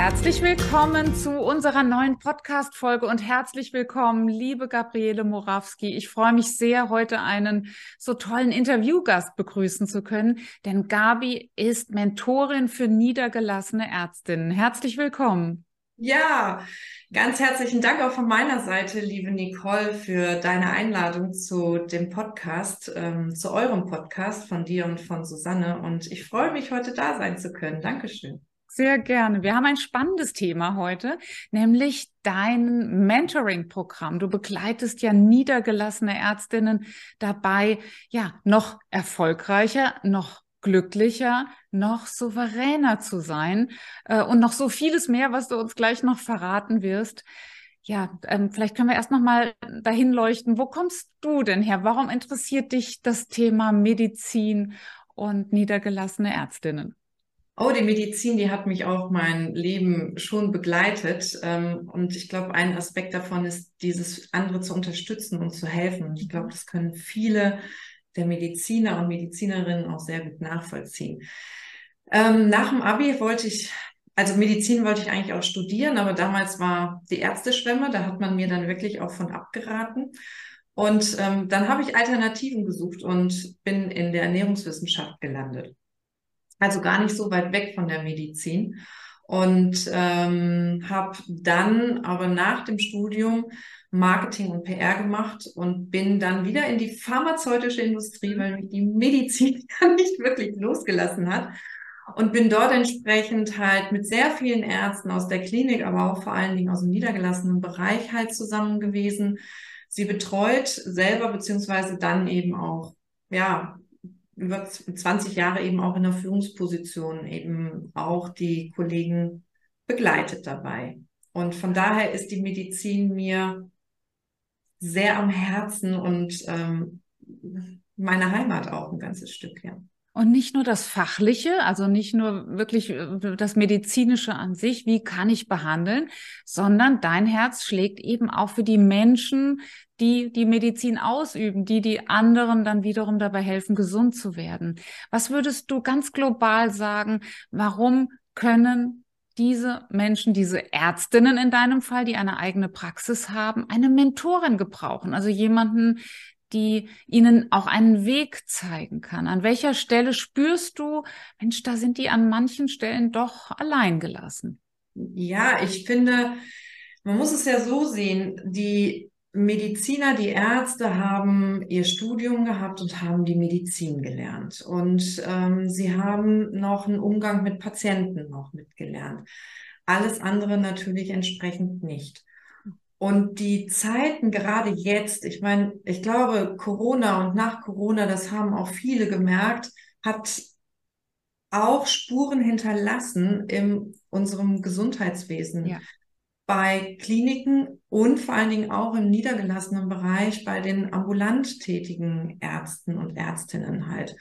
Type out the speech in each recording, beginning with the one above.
Herzlich willkommen zu unserer neuen Podcast-Folge und herzlich willkommen, liebe Gabriele Morawski. Ich freue mich sehr, heute einen so tollen Interviewgast begrüßen zu können, denn Gabi ist Mentorin für niedergelassene Ärztinnen. Herzlich willkommen. Ja, ganz herzlichen Dank auch von meiner Seite, liebe Nicole, für deine Einladung zu dem Podcast, ähm, zu eurem Podcast von dir und von Susanne. Und ich freue mich, heute da sein zu können. Dankeschön. Sehr gerne. Wir haben ein spannendes Thema heute, nämlich dein Mentoring-Programm. Du begleitest ja niedergelassene Ärztinnen dabei, ja, noch erfolgreicher, noch glücklicher, noch souveräner zu sein äh, und noch so vieles mehr, was du uns gleich noch verraten wirst. Ja, ähm, vielleicht können wir erst noch mal dahin leuchten. Wo kommst du denn her? Warum interessiert dich das Thema Medizin und niedergelassene Ärztinnen? Oh, die Medizin, die hat mich auch mein Leben schon begleitet. Ähm, und ich glaube, ein Aspekt davon ist, dieses andere zu unterstützen und zu helfen. Ich glaube, das können viele der Mediziner und Medizinerinnen auch sehr gut nachvollziehen. Ähm, nach dem Abi wollte ich, also Medizin wollte ich eigentlich auch studieren, aber damals war die Ärzteschwemme, da hat man mir dann wirklich auch von abgeraten. Und ähm, dann habe ich Alternativen gesucht und bin in der Ernährungswissenschaft gelandet also gar nicht so weit weg von der Medizin. Und ähm, habe dann aber nach dem Studium Marketing und PR gemacht und bin dann wieder in die pharmazeutische Industrie, weil mich die Medizin nicht wirklich losgelassen hat. Und bin dort entsprechend halt mit sehr vielen Ärzten aus der Klinik, aber auch vor allen Dingen aus dem niedergelassenen Bereich halt zusammen gewesen. Sie betreut selber beziehungsweise dann eben auch ja über 20 Jahre eben auch in der Führungsposition eben auch die Kollegen begleitet dabei. Und von daher ist die Medizin mir sehr am Herzen und ähm, meine Heimat auch ein ganzes Stück, ja. Und nicht nur das Fachliche, also nicht nur wirklich äh, das Medizinische an sich, wie kann ich behandeln, sondern dein Herz schlägt eben auch für die Menschen, die die Medizin ausüben, die die anderen dann wiederum dabei helfen, gesund zu werden. Was würdest du ganz global sagen, warum können diese Menschen, diese Ärztinnen in deinem Fall, die eine eigene Praxis haben, eine Mentorin gebrauchen, also jemanden, die ihnen auch einen Weg zeigen kann. An welcher Stelle spürst du, Mensch, da sind die an manchen Stellen doch allein gelassen? Ja, ich finde, man muss es ja so sehen, die Mediziner, die Ärzte haben ihr Studium gehabt und haben die Medizin gelernt. Und ähm, sie haben noch einen Umgang mit Patienten noch mitgelernt. Alles andere natürlich entsprechend nicht. Und die Zeiten gerade jetzt, ich meine, ich glaube, Corona und nach Corona, das haben auch viele gemerkt, hat auch Spuren hinterlassen in unserem Gesundheitswesen. Ja. Bei Kliniken und vor allen Dingen auch im niedergelassenen Bereich bei den ambulant tätigen Ärzten und Ärztinnen halt.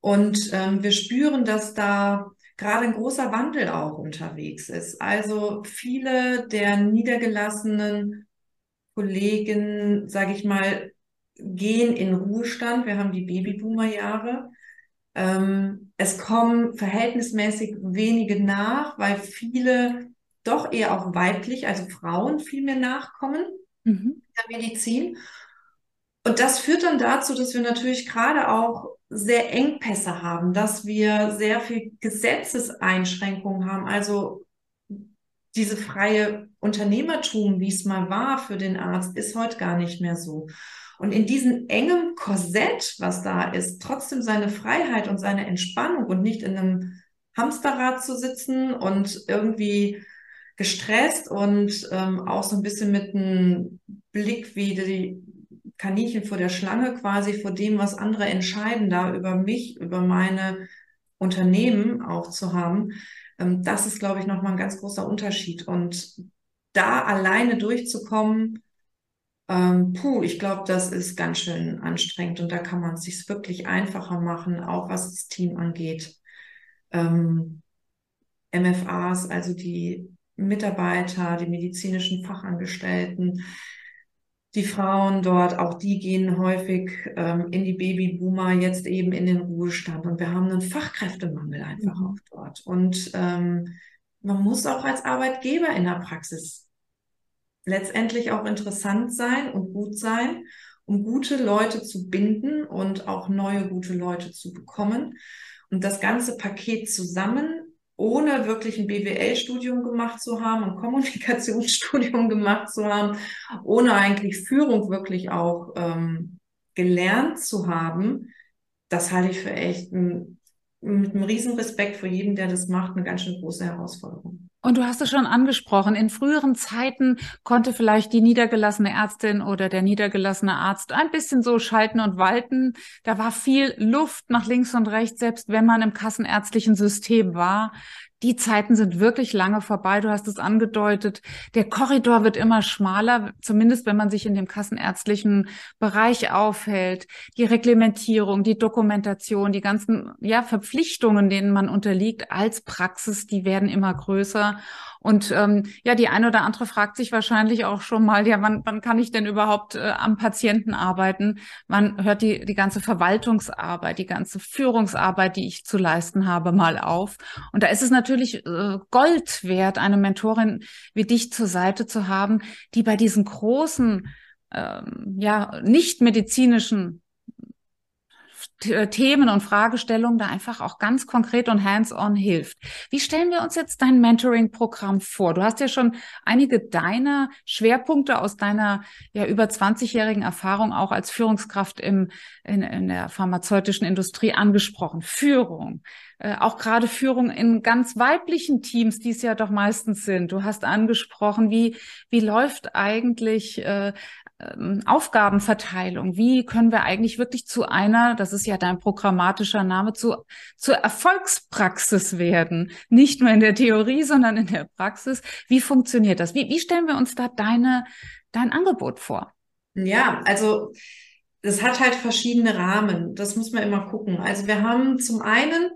Und ähm, wir spüren, dass da gerade ein großer Wandel auch unterwegs ist. Also viele der niedergelassenen Kollegen, sage ich mal, gehen in Ruhestand. Wir haben die Babyboomer-Jahre. Ähm, es kommen verhältnismäßig wenige nach, weil viele doch eher auch weiblich, also Frauen viel mehr nachkommen mhm. der Medizin. Und das führt dann dazu, dass wir natürlich gerade auch sehr Engpässe haben, dass wir sehr viel Gesetzeseinschränkungen haben, also diese freie Unternehmertum, wie es mal war für den Arzt, ist heute gar nicht mehr so. Und in diesem engen Korsett, was da ist, trotzdem seine Freiheit und seine Entspannung und nicht in einem Hamsterrad zu sitzen und irgendwie gestresst und ähm, auch so ein bisschen mit einem Blick wie die Kaninchen vor der Schlange quasi vor dem, was andere entscheiden, da über mich, über meine Unternehmen auch zu haben. Ähm, das ist, glaube ich, nochmal ein ganz großer Unterschied. Und da alleine durchzukommen, ähm, puh, ich glaube, das ist ganz schön anstrengend und da kann man es sich wirklich einfacher machen, auch was das Team angeht. ähm, MFAs, also die Mitarbeiter, die medizinischen Fachangestellten, die Frauen dort, auch die gehen häufig ähm, in die Babyboomer, jetzt eben in den Ruhestand. Und wir haben einen Fachkräftemangel einfach mhm. auch dort. Und ähm, man muss auch als Arbeitgeber in der Praxis letztendlich auch interessant sein und gut sein, um gute Leute zu binden und auch neue gute Leute zu bekommen. Und das ganze Paket zusammen ohne wirklich ein BWL-Studium gemacht zu haben, ein Kommunikationsstudium gemacht zu haben, ohne eigentlich Führung wirklich auch ähm, gelernt zu haben, das halte ich für echt ein, mit einem riesen Respekt vor jedem, der das macht, eine ganz schön große Herausforderung. Und du hast es schon angesprochen, in früheren Zeiten konnte vielleicht die niedergelassene Ärztin oder der niedergelassene Arzt ein bisschen so schalten und walten. Da war viel Luft nach links und rechts, selbst wenn man im kassenärztlichen System war die Zeiten sind wirklich lange vorbei. Du hast es angedeutet. Der Korridor wird immer schmaler, zumindest wenn man sich in dem kassenärztlichen Bereich aufhält. Die Reglementierung, die Dokumentation, die ganzen ja, Verpflichtungen, denen man unterliegt als Praxis, die werden immer größer. Und ähm, ja, die eine oder andere fragt sich wahrscheinlich auch schon mal, ja, wann, wann kann ich denn überhaupt äh, am Patienten arbeiten? Man hört die, die ganze Verwaltungsarbeit, die ganze Führungsarbeit, die ich zu leisten habe, mal auf. Und da ist es natürlich äh, Gold wert, eine Mentorin wie dich zur Seite zu haben, die bei diesen großen, ähm, ja, nicht medizinischen Themen und Fragestellungen da einfach auch ganz konkret und hands-on hilft. Wie stellen wir uns jetzt dein Mentoring-Programm vor? Du hast ja schon einige deiner Schwerpunkte aus deiner ja über 20-jährigen Erfahrung auch als Führungskraft im, in, in der pharmazeutischen Industrie angesprochen. Führung, äh, auch gerade Führung in ganz weiblichen Teams, die es ja doch meistens sind. Du hast angesprochen, wie, wie läuft eigentlich äh, ähm, Aufgabenverteilung. Wie können wir eigentlich wirklich zu einer, das ist ja dein programmatischer Name, zu, zur Erfolgspraxis werden? Nicht nur in der Theorie, sondern in der Praxis. Wie funktioniert das? Wie, wie stellen wir uns da deine, dein Angebot vor? Ja, also das hat halt verschiedene Rahmen. Das muss man immer gucken. Also wir haben zum einen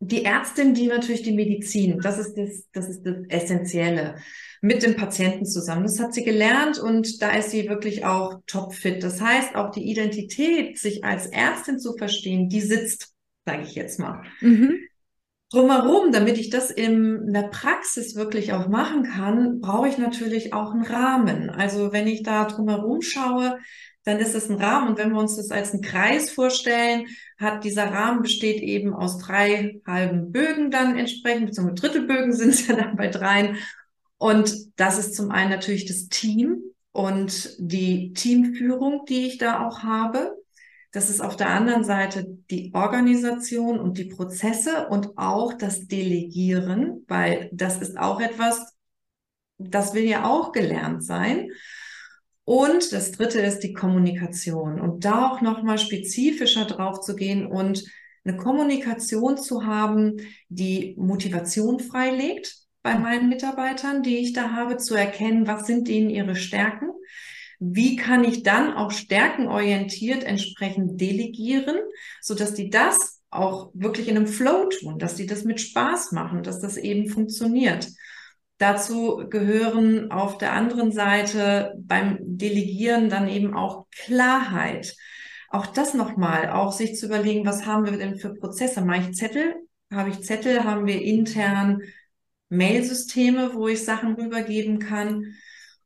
die Ärztin, die natürlich die Medizin, das ist das, das ist das Essentielle mit dem Patienten zusammen. Das hat sie gelernt und da ist sie wirklich auch topfit. Das heißt, auch die Identität, sich als Ärztin zu verstehen, die sitzt, sage ich jetzt mal. Mhm. Drumherum, damit ich das in der Praxis wirklich auch machen kann, brauche ich natürlich auch einen Rahmen. Also wenn ich da drumherum schaue, dann ist es ein Rahmen. Und wenn wir uns das als einen Kreis vorstellen, hat dieser Rahmen besteht eben aus drei halben Bögen dann entsprechend, beziehungsweise Drittelbögen sind es ja dann bei dreien. Und das ist zum einen natürlich das Team und die Teamführung, die ich da auch habe. Das ist auf der anderen Seite die Organisation und die Prozesse und auch das Delegieren, weil das ist auch etwas, das will ja auch gelernt sein. Und das dritte ist die Kommunikation und da auch nochmal spezifischer drauf zu gehen und eine Kommunikation zu haben, die Motivation freilegt, bei meinen Mitarbeitern, die ich da habe, zu erkennen, was sind denen ihre Stärken. Wie kann ich dann auch stärkenorientiert entsprechend delegieren, so dass die das auch wirklich in einem Flow tun, dass die das mit Spaß machen, dass das eben funktioniert. Dazu gehören auf der anderen Seite beim Delegieren dann eben auch Klarheit. Auch das nochmal, auch sich zu überlegen, was haben wir denn für Prozesse? Mache ich Zettel? Habe ich Zettel? Haben wir intern Mailsysteme, wo ich Sachen rübergeben kann.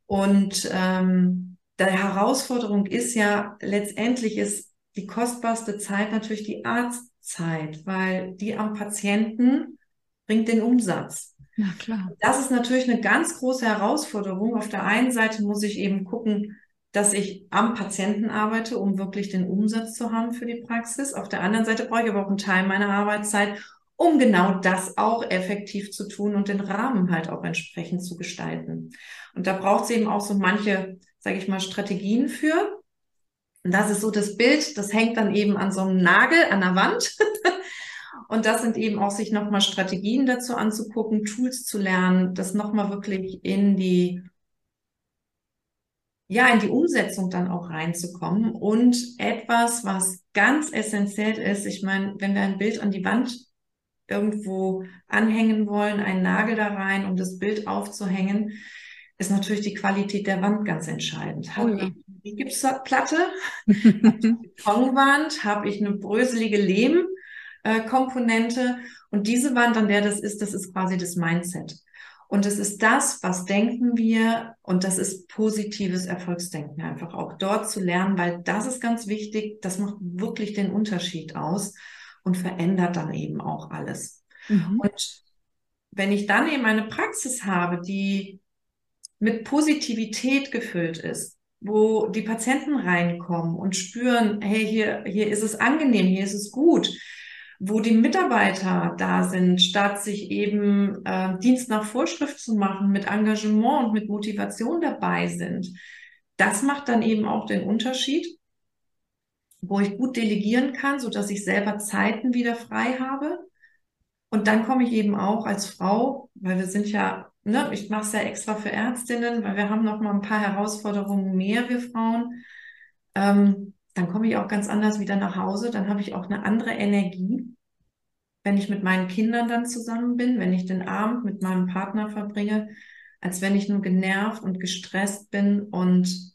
Und ähm, die Herausforderung ist ja, letztendlich ist die kostbarste Zeit natürlich die Arztzeit, weil die am Patienten bringt den Umsatz. Na klar. Das ist natürlich eine ganz große Herausforderung. Auf der einen Seite muss ich eben gucken, dass ich am Patienten arbeite, um wirklich den Umsatz zu haben für die Praxis. Auf der anderen Seite brauche ich aber auch einen Teil meiner Arbeitszeit, um genau das auch effektiv zu tun und den Rahmen halt auch entsprechend zu gestalten. Und da braucht es eben auch so manche, sage ich mal, Strategien für. Und das ist so das Bild, das hängt dann eben an so einem Nagel an der Wand. und das sind eben auch sich nochmal Strategien dazu anzugucken, Tools zu lernen, das nochmal wirklich in die ja, in die Umsetzung dann auch reinzukommen und etwas, was ganz essentiell ist. Ich meine, wenn wir ein Bild an die Wand irgendwo anhängen wollen, einen Nagel da rein, um das Bild aufzuhängen, ist natürlich die Qualität der Wand ganz entscheidend. Habe oh ja. ich eine Gipsplatte, Betonwand, habe ich eine bröselige Lehmkomponente und diese Wand, an der das ist, das ist quasi das Mindset. Und es ist das, was denken wir, und das ist positives Erfolgsdenken einfach auch dort zu lernen, weil das ist ganz wichtig, das macht wirklich den Unterschied aus und verändert dann eben auch alles. Mhm. Und wenn ich dann eben eine Praxis habe, die mit Positivität gefüllt ist, wo die Patienten reinkommen und spüren, hey, hier, hier ist es angenehm, hier ist es gut, wo die Mitarbeiter da sind, statt sich eben äh, Dienst nach Vorschrift zu machen, mit Engagement und mit Motivation dabei sind. Das macht dann eben auch den Unterschied, wo ich gut delegieren kann, so dass ich selber Zeiten wieder frei habe. Und dann komme ich eben auch als Frau, weil wir sind ja, ne, ich mache es ja extra für Ärztinnen, weil wir haben noch mal ein paar Herausforderungen mehr, wir Frauen. Ähm, dann komme ich auch ganz anders wieder nach Hause, dann habe ich auch eine andere Energie. Wenn ich mit meinen Kindern dann zusammen bin, wenn ich den Abend mit meinem Partner verbringe, als wenn ich nur genervt und gestresst bin und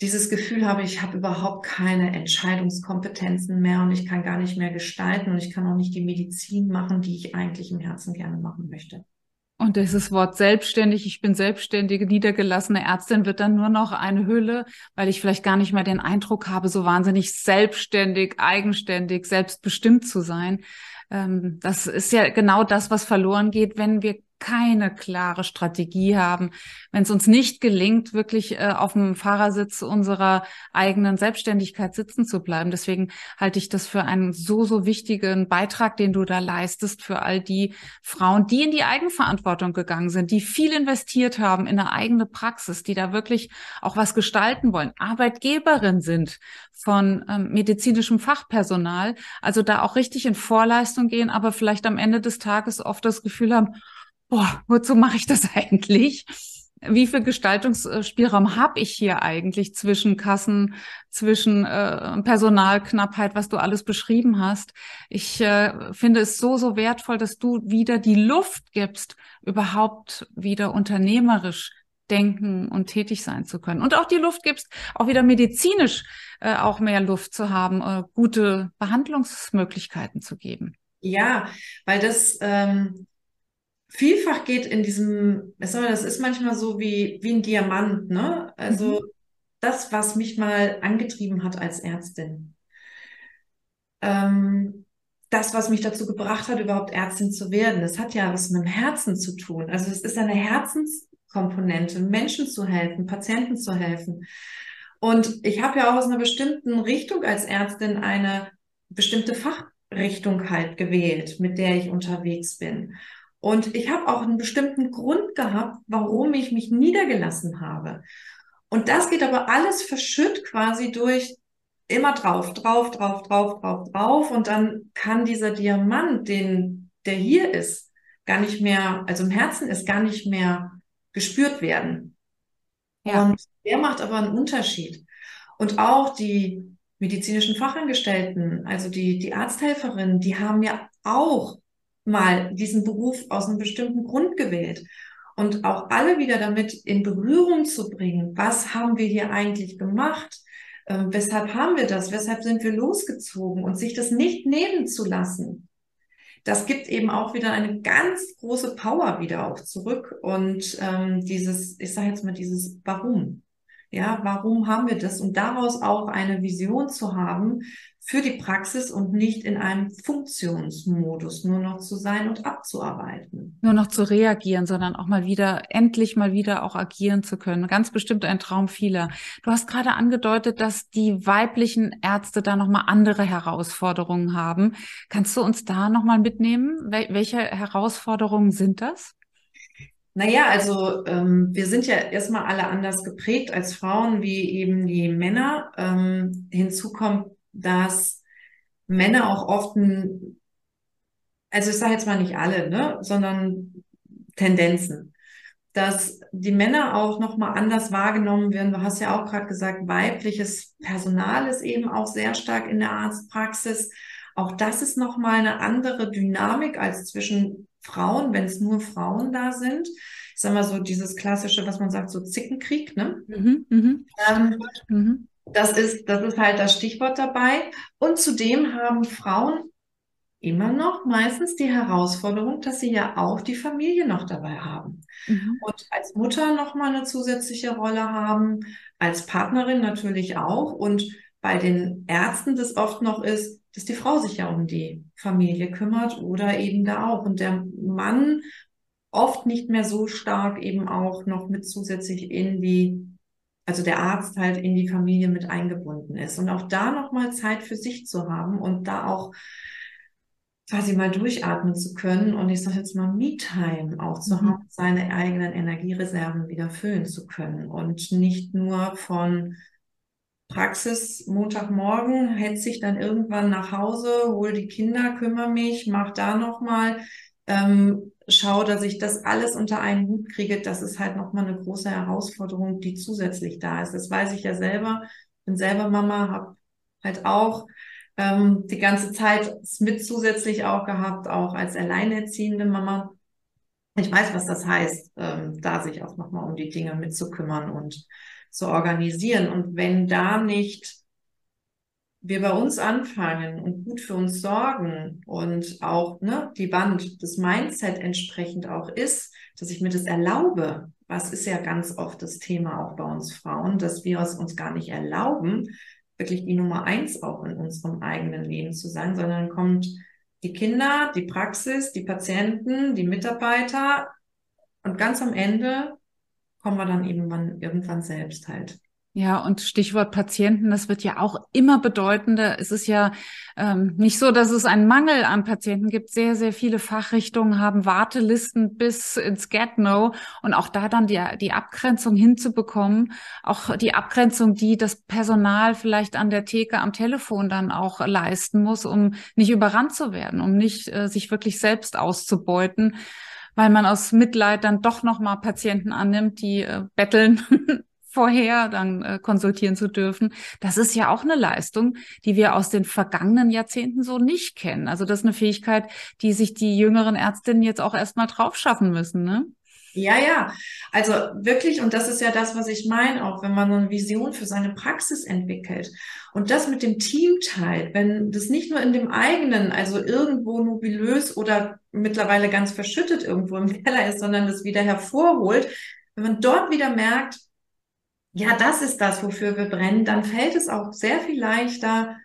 dieses Gefühl habe, ich habe überhaupt keine Entscheidungskompetenzen mehr und ich kann gar nicht mehr gestalten und ich kann auch nicht die Medizin machen, die ich eigentlich im Herzen gerne machen möchte. Und dieses Wort selbstständig, ich bin selbstständige, niedergelassene Ärztin wird dann nur noch eine Hülle, weil ich vielleicht gar nicht mehr den Eindruck habe, so wahnsinnig selbstständig, eigenständig, selbstbestimmt zu sein. Ähm, das ist ja genau das, was verloren geht, wenn wir keine klare Strategie haben, wenn es uns nicht gelingt, wirklich äh, auf dem Fahrersitz unserer eigenen Selbstständigkeit sitzen zu bleiben. Deswegen halte ich das für einen so, so wichtigen Beitrag, den du da leistest für all die Frauen, die in die Eigenverantwortung gegangen sind, die viel investiert haben in eine eigene Praxis, die da wirklich auch was gestalten wollen, Arbeitgeberin sind von ähm, medizinischem Fachpersonal, also da auch richtig in Vorleistung gehen, aber vielleicht am Ende des Tages oft das Gefühl haben, boah, wozu mache ich das eigentlich? Wie viel Gestaltungsspielraum habe ich hier eigentlich zwischen Kassen, zwischen äh, Personalknappheit, was du alles beschrieben hast? Ich äh, finde es so, so wertvoll, dass du wieder die Luft gibst, überhaupt wieder unternehmerisch denken und tätig sein zu können. Und auch die Luft gibst, auch wieder medizinisch äh, auch mehr Luft zu haben, äh, gute Behandlungsmöglichkeiten zu geben. Ja, weil das ähm, vielfach geht in diesem, das ist manchmal so wie, wie ein Diamant, ne? Also mhm. das, was mich mal angetrieben hat als Ärztin. Ähm, das, was mich dazu gebracht hat, überhaupt Ärztin zu werden, das hat ja was mit dem Herzen zu tun. Also es ist eine Herzenskomponente, Menschen zu helfen, Patienten zu helfen. Und ich habe ja auch aus einer bestimmten Richtung als Ärztin eine bestimmte Fachrichtung halt gewählt, mit der ich unterwegs bin. Und ich habe auch einen bestimmten Grund gehabt, warum ich mich niedergelassen habe. Und das geht aber alles verschütt quasi durch immer drauf, drauf, drauf, drauf, drauf, drauf. Und dann kann dieser Diamant, den, der hier ist, gar nicht mehr, also im Herzen ist, gar nicht mehr gespürt werden. Ja. Und der macht aber einen Unterschied. Und auch die medizinischen Fachangestellten, also die, die Arzthelferinnen, die haben ja auch mal diesen Beruf aus einem bestimmten Grund gewählt. Und auch alle wieder damit in Berührung zu bringen, was haben wir hier eigentlich gemacht? Ähm, weshalb haben wir das? Weshalb sind wir losgezogen? Und sich das nicht nehmen zu lassen, das gibt eben auch wieder eine ganz große Power wieder auch zurück. Und ähm, dieses, ich sage jetzt mal, dieses Warum. Ja, warum haben wir das? Und daraus auch eine Vision zu haben für die Praxis und nicht in einem Funktionsmodus nur noch zu sein und abzuarbeiten. Nur noch zu reagieren, sondern auch mal wieder, endlich mal wieder auch agieren zu können. Ganz bestimmt ein Traum vieler. Du hast gerade angedeutet, dass die weiblichen Ärzte da nochmal andere Herausforderungen haben. Kannst du uns da nochmal mitnehmen? Wel welche Herausforderungen sind das? Naja, also ähm, wir sind ja erstmal alle anders geprägt als Frauen wie eben die Männer. Ähm, hinzu kommt, dass Männer auch oft ein, also ich sage jetzt mal nicht alle, ne, sondern Tendenzen, dass die Männer auch nochmal anders wahrgenommen werden. Du hast ja auch gerade gesagt, weibliches Personal ist eben auch sehr stark in der Arztpraxis Auch das ist nochmal eine andere Dynamik als zwischen Frauen, wenn es nur Frauen da sind. Ich sag mal so dieses klassische, was man sagt, so Zickenkrieg, ne? Mhm, mh. ähm, mhm. Das ist, das ist halt das Stichwort dabei. Und zudem haben Frauen immer noch meistens die Herausforderung, dass sie ja auch die Familie noch dabei haben. Mhm. Und als Mutter noch mal eine zusätzliche Rolle haben, als Partnerin natürlich auch. Und bei den Ärzten das oft noch ist, dass die Frau sich ja um die Familie kümmert oder eben da auch. Und der Mann oft nicht mehr so stark eben auch noch mit zusätzlich in die, also der Arzt halt in die Familie mit eingebunden ist. Und auch da nochmal Zeit für sich zu haben und da auch quasi mal durchatmen zu können und ich sage jetzt mal Me-Time auch zu mhm. haben, seine eigenen Energiereserven wieder füllen zu können und nicht nur von Praxis Montagmorgen hetze ich dann irgendwann nach Hause, hol die Kinder, kümmere mich, mach da nochmal, ähm, schau, dass ich das alles unter einen Hut kriege. Das ist halt nochmal eine große Herausforderung, die zusätzlich da ist. Das weiß ich ja selber. Bin selber Mama, habe halt auch ähm, die ganze Zeit mit zusätzlich auch gehabt, auch als alleinerziehende Mama. Ich weiß, was das heißt, ähm, da sich auch nochmal um die Dinge mitzukümmern und zu organisieren. Und wenn da nicht wir bei uns anfangen und gut für uns sorgen und auch ne, die Band, das Mindset entsprechend auch ist, dass ich mir das erlaube, was ist ja ganz oft das Thema auch bei uns Frauen, dass wir es uns gar nicht erlauben, wirklich die Nummer eins auch in unserem eigenen Leben zu sein, sondern kommt die Kinder, die Praxis, die Patienten, die Mitarbeiter und ganz am Ende kommen wir dann irgendwann, irgendwann selbst halt. Ja, und Stichwort Patienten, das wird ja auch immer bedeutender. Es ist ja ähm, nicht so, dass es einen Mangel an Patienten gibt. Sehr, sehr viele Fachrichtungen haben Wartelisten bis ins Get-No und auch da dann die, die Abgrenzung hinzubekommen, auch die Abgrenzung, die das Personal vielleicht an der Theke am Telefon dann auch leisten muss, um nicht überrannt zu werden, um nicht äh, sich wirklich selbst auszubeuten weil man aus Mitleid dann doch noch mal Patienten annimmt, die äh, betteln vorher dann äh, konsultieren zu dürfen. Das ist ja auch eine Leistung, die wir aus den vergangenen Jahrzehnten so nicht kennen. Also das ist eine Fähigkeit, die sich die jüngeren Ärztinnen jetzt auch erstmal drauf schaffen müssen, ne? Ja, ja. Also wirklich, und das ist ja das, was ich meine, auch wenn man eine Vision für seine Praxis entwickelt und das mit dem Team teilt, wenn das nicht nur in dem eigenen, also irgendwo nobulös oder mittlerweile ganz verschüttet irgendwo im Keller ist, sondern das wieder hervorholt, wenn man dort wieder merkt, ja, das ist das, wofür wir brennen, dann fällt es auch sehr viel leichter,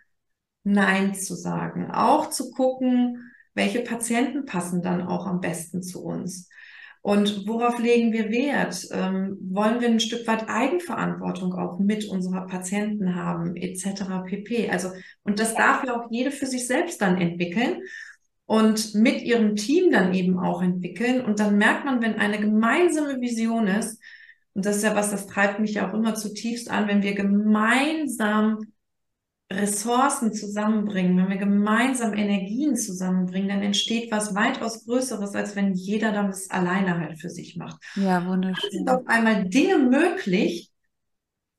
Nein zu sagen. Auch zu gucken, welche Patienten passen dann auch am besten zu uns. Und worauf legen wir Wert? Ähm, wollen wir ein Stück weit Eigenverantwortung auch mit unserer Patienten haben, etc. pp. Also, und das darf ja auch jede für sich selbst dann entwickeln und mit ihrem Team dann eben auch entwickeln. Und dann merkt man, wenn eine gemeinsame Vision ist, und das ist ja was, das treibt mich ja auch immer zutiefst an, wenn wir gemeinsam Ressourcen zusammenbringen, wenn wir gemeinsam Energien zusammenbringen, dann entsteht was weitaus Größeres, als wenn jeder das alleine halt für sich macht. Ja, wunderschön. Es sind auf einmal Dinge möglich,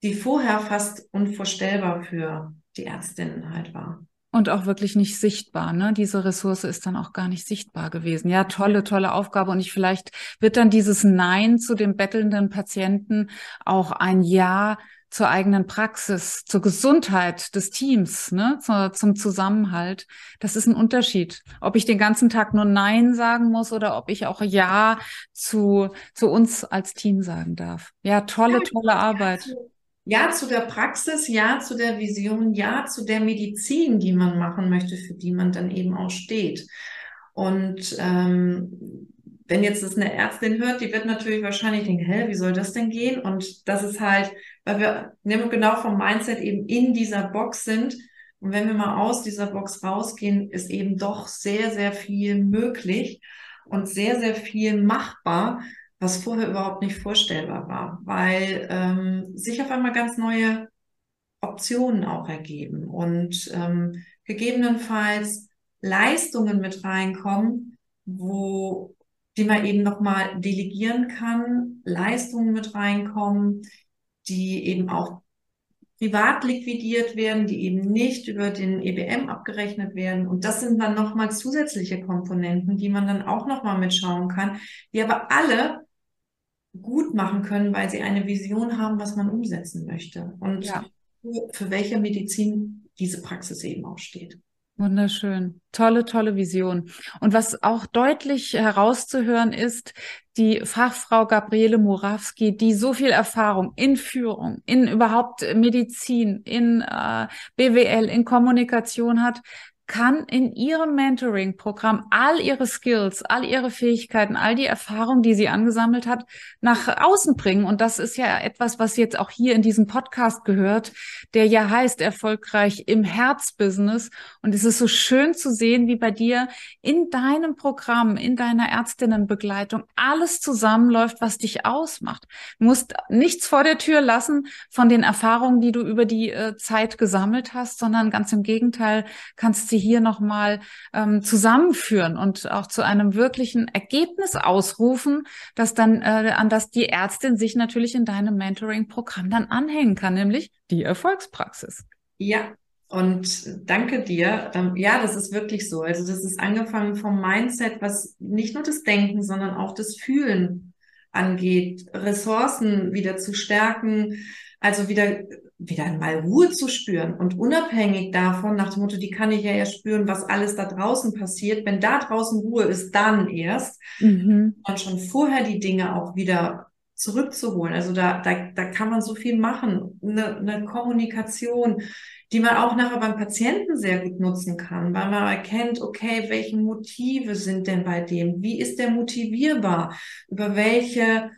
die vorher fast unvorstellbar für die Ärztinnen halt waren. Und auch wirklich nicht sichtbar, ne? Diese Ressource ist dann auch gar nicht sichtbar gewesen. Ja, tolle, tolle Aufgabe. Und ich vielleicht wird dann dieses Nein zu dem bettelnden Patienten auch ein Ja zur eigenen Praxis, zur Gesundheit des Teams, ne, zur, zum Zusammenhalt. Das ist ein Unterschied. Ob ich den ganzen Tag nur Nein sagen muss oder ob ich auch Ja zu, zu uns als Team sagen darf. Ja, tolle, tolle Arbeit. Ja zu der Praxis, ja zu der Vision, ja zu der Medizin, die man machen möchte, für die man dann eben auch steht. Und ähm, wenn jetzt das eine Ärztin hört, die wird natürlich wahrscheinlich denken, hä, wie soll das denn gehen? Und das ist halt, weil wir nehmen genau vom Mindset eben in dieser Box sind. Und wenn wir mal aus dieser Box rausgehen, ist eben doch sehr, sehr viel möglich und sehr, sehr viel machbar, was vorher überhaupt nicht vorstellbar war, weil ähm, sich auf einmal ganz neue Optionen auch ergeben und ähm, gegebenenfalls Leistungen mit reinkommen, wo die man eben nochmal delegieren kann, Leistungen mit reinkommen, die eben auch privat liquidiert werden, die eben nicht über den EBM abgerechnet werden. Und das sind dann nochmal zusätzliche Komponenten, die man dann auch nochmal mitschauen kann, die aber alle gut machen können, weil sie eine Vision haben, was man umsetzen möchte und ja. für, für welche Medizin diese Praxis eben auch steht. Wunderschön. Tolle, tolle Vision. Und was auch deutlich herauszuhören ist, die Fachfrau Gabriele Murawski, die so viel Erfahrung in Führung, in überhaupt Medizin, in äh, BWL, in Kommunikation hat, kann in ihrem Mentoring-Programm all ihre Skills, all ihre Fähigkeiten, all die Erfahrungen, die sie angesammelt hat, nach außen bringen. Und das ist ja etwas, was jetzt auch hier in diesem Podcast gehört, der ja heißt erfolgreich im Herzbusiness. Und es ist so schön zu sehen, wie bei dir in deinem Programm, in deiner Ärztinnenbegleitung alles zusammenläuft, was dich ausmacht. Du musst nichts vor der Tür lassen von den Erfahrungen, die du über die äh, Zeit gesammelt hast, sondern ganz im Gegenteil kannst hier nochmal ähm, zusammenführen und auch zu einem wirklichen Ergebnis ausrufen, dass dann, äh, an das die Ärztin sich natürlich in deinem Mentoring-Programm dann anhängen kann, nämlich die Erfolgspraxis. Ja, und danke dir. Ähm, ja, das ist wirklich so. Also das ist angefangen vom Mindset, was nicht nur das Denken, sondern auch das Fühlen angeht, Ressourcen wieder zu stärken, also wieder wieder mal Ruhe zu spüren und unabhängig davon, nach dem Motto, die kann ich ja erst spüren, was alles da draußen passiert. Wenn da draußen Ruhe ist, dann erst. Mhm. Und schon vorher die Dinge auch wieder zurückzuholen. Also da, da, da kann man so viel machen. Eine, eine Kommunikation, die man auch nachher beim Patienten sehr gut nutzen kann, weil man erkennt, okay, welche Motive sind denn bei dem? Wie ist der motivierbar? Über welche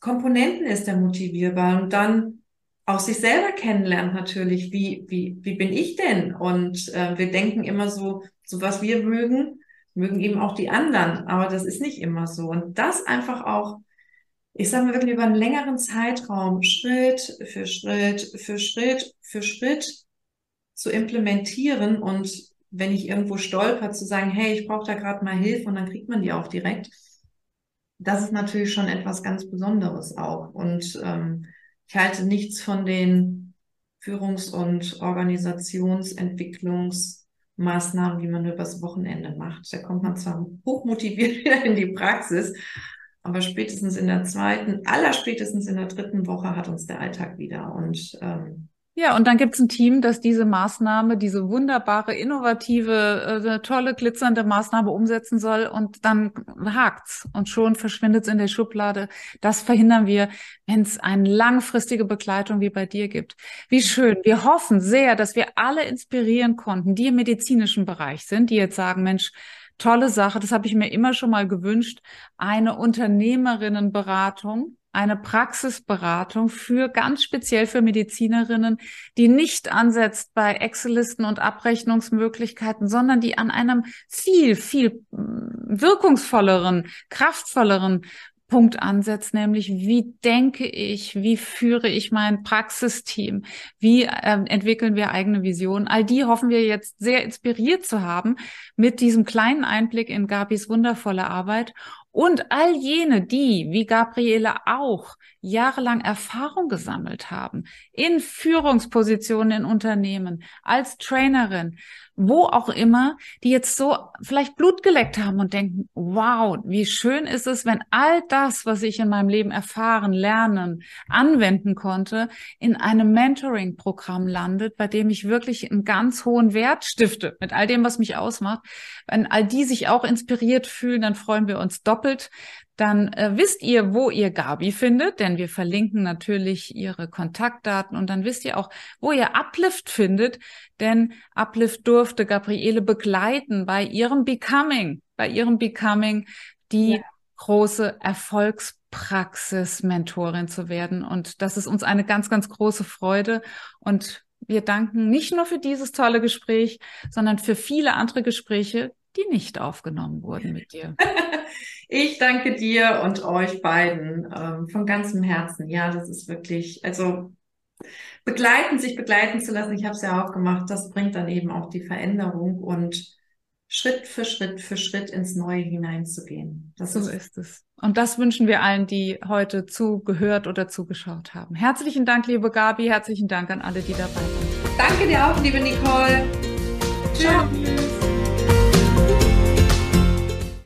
Komponenten ist er motivierbar? Und dann auch sich selber kennenlernt natürlich, wie, wie, wie bin ich denn? Und äh, wir denken immer so, so was wir mögen, mögen eben auch die anderen, aber das ist nicht immer so. Und das einfach auch, ich sage mal wirklich über einen längeren Zeitraum, Schritt für Schritt für Schritt für Schritt zu implementieren und wenn ich irgendwo stolper, zu sagen, hey, ich brauche da gerade mal Hilfe und dann kriegt man die auch direkt. Das ist natürlich schon etwas ganz Besonderes auch. Und ähm, ich halte nichts von den Führungs- und Organisationsentwicklungsmaßnahmen, die man übers Wochenende macht. Da kommt man zwar hochmotiviert wieder in die Praxis, aber spätestens in der zweiten, allerspätestens in der dritten Woche hat uns der Alltag wieder. Und ähm, ja, und dann gibt's ein Team, das diese Maßnahme, diese wunderbare, innovative, äh, tolle, glitzernde Maßnahme umsetzen soll und dann hakt's und schon verschwindet's in der Schublade. Das verhindern wir, wenn es eine langfristige Begleitung wie bei dir gibt. Wie schön. Wir hoffen sehr, dass wir alle inspirieren konnten, die im medizinischen Bereich sind, die jetzt sagen, Mensch, tolle Sache, das habe ich mir immer schon mal gewünscht, eine Unternehmerinnenberatung eine Praxisberatung für ganz speziell für Medizinerinnen, die nicht ansetzt bei Excel-Listen und Abrechnungsmöglichkeiten, sondern die an einem viel, viel mm, wirkungsvolleren, kraftvolleren Punkt ansetzt, nämlich wie denke ich, wie führe ich mein Praxisteam, wie äh, entwickeln wir eigene Visionen. All die hoffen wir jetzt sehr inspiriert zu haben mit diesem kleinen Einblick in Gabis wundervolle Arbeit und all jene, die, wie Gabriele auch, jahrelang Erfahrung gesammelt haben, in Führungspositionen in Unternehmen, als Trainerin, wo auch immer, die jetzt so vielleicht Blut geleckt haben und denken, wow, wie schön ist es, wenn all das, was ich in meinem Leben erfahren, lernen, anwenden konnte, in einem Mentoring-Programm landet, bei dem ich wirklich einen ganz hohen Wert stifte mit all dem, was mich ausmacht. Wenn all die sich auch inspiriert fühlen, dann freuen wir uns doppelt dann äh, wisst ihr, wo ihr Gabi findet, denn wir verlinken natürlich ihre Kontaktdaten und dann wisst ihr auch, wo ihr Uplift findet, denn Uplift durfte Gabriele begleiten bei ihrem Becoming, bei ihrem Becoming die ja. große Erfolgspraxis-Mentorin zu werden. Und das ist uns eine ganz, ganz große Freude und wir danken nicht nur für dieses tolle Gespräch, sondern für viele andere Gespräche, die nicht aufgenommen wurden mit dir. Ich danke dir und euch beiden ähm, von ganzem Herzen. Ja, das ist wirklich, also begleiten, sich begleiten zu lassen. Ich habe es ja auch gemacht. Das bringt dann eben auch die Veränderung und Schritt für Schritt für Schritt ins Neue hineinzugehen. Das so ist, ist es. Und das wünschen wir allen, die heute zugehört oder zugeschaut haben. Herzlichen Dank, liebe Gabi. Herzlichen Dank an alle, die dabei waren. Danke dir auch, liebe Nicole. Tschüss. Ciao.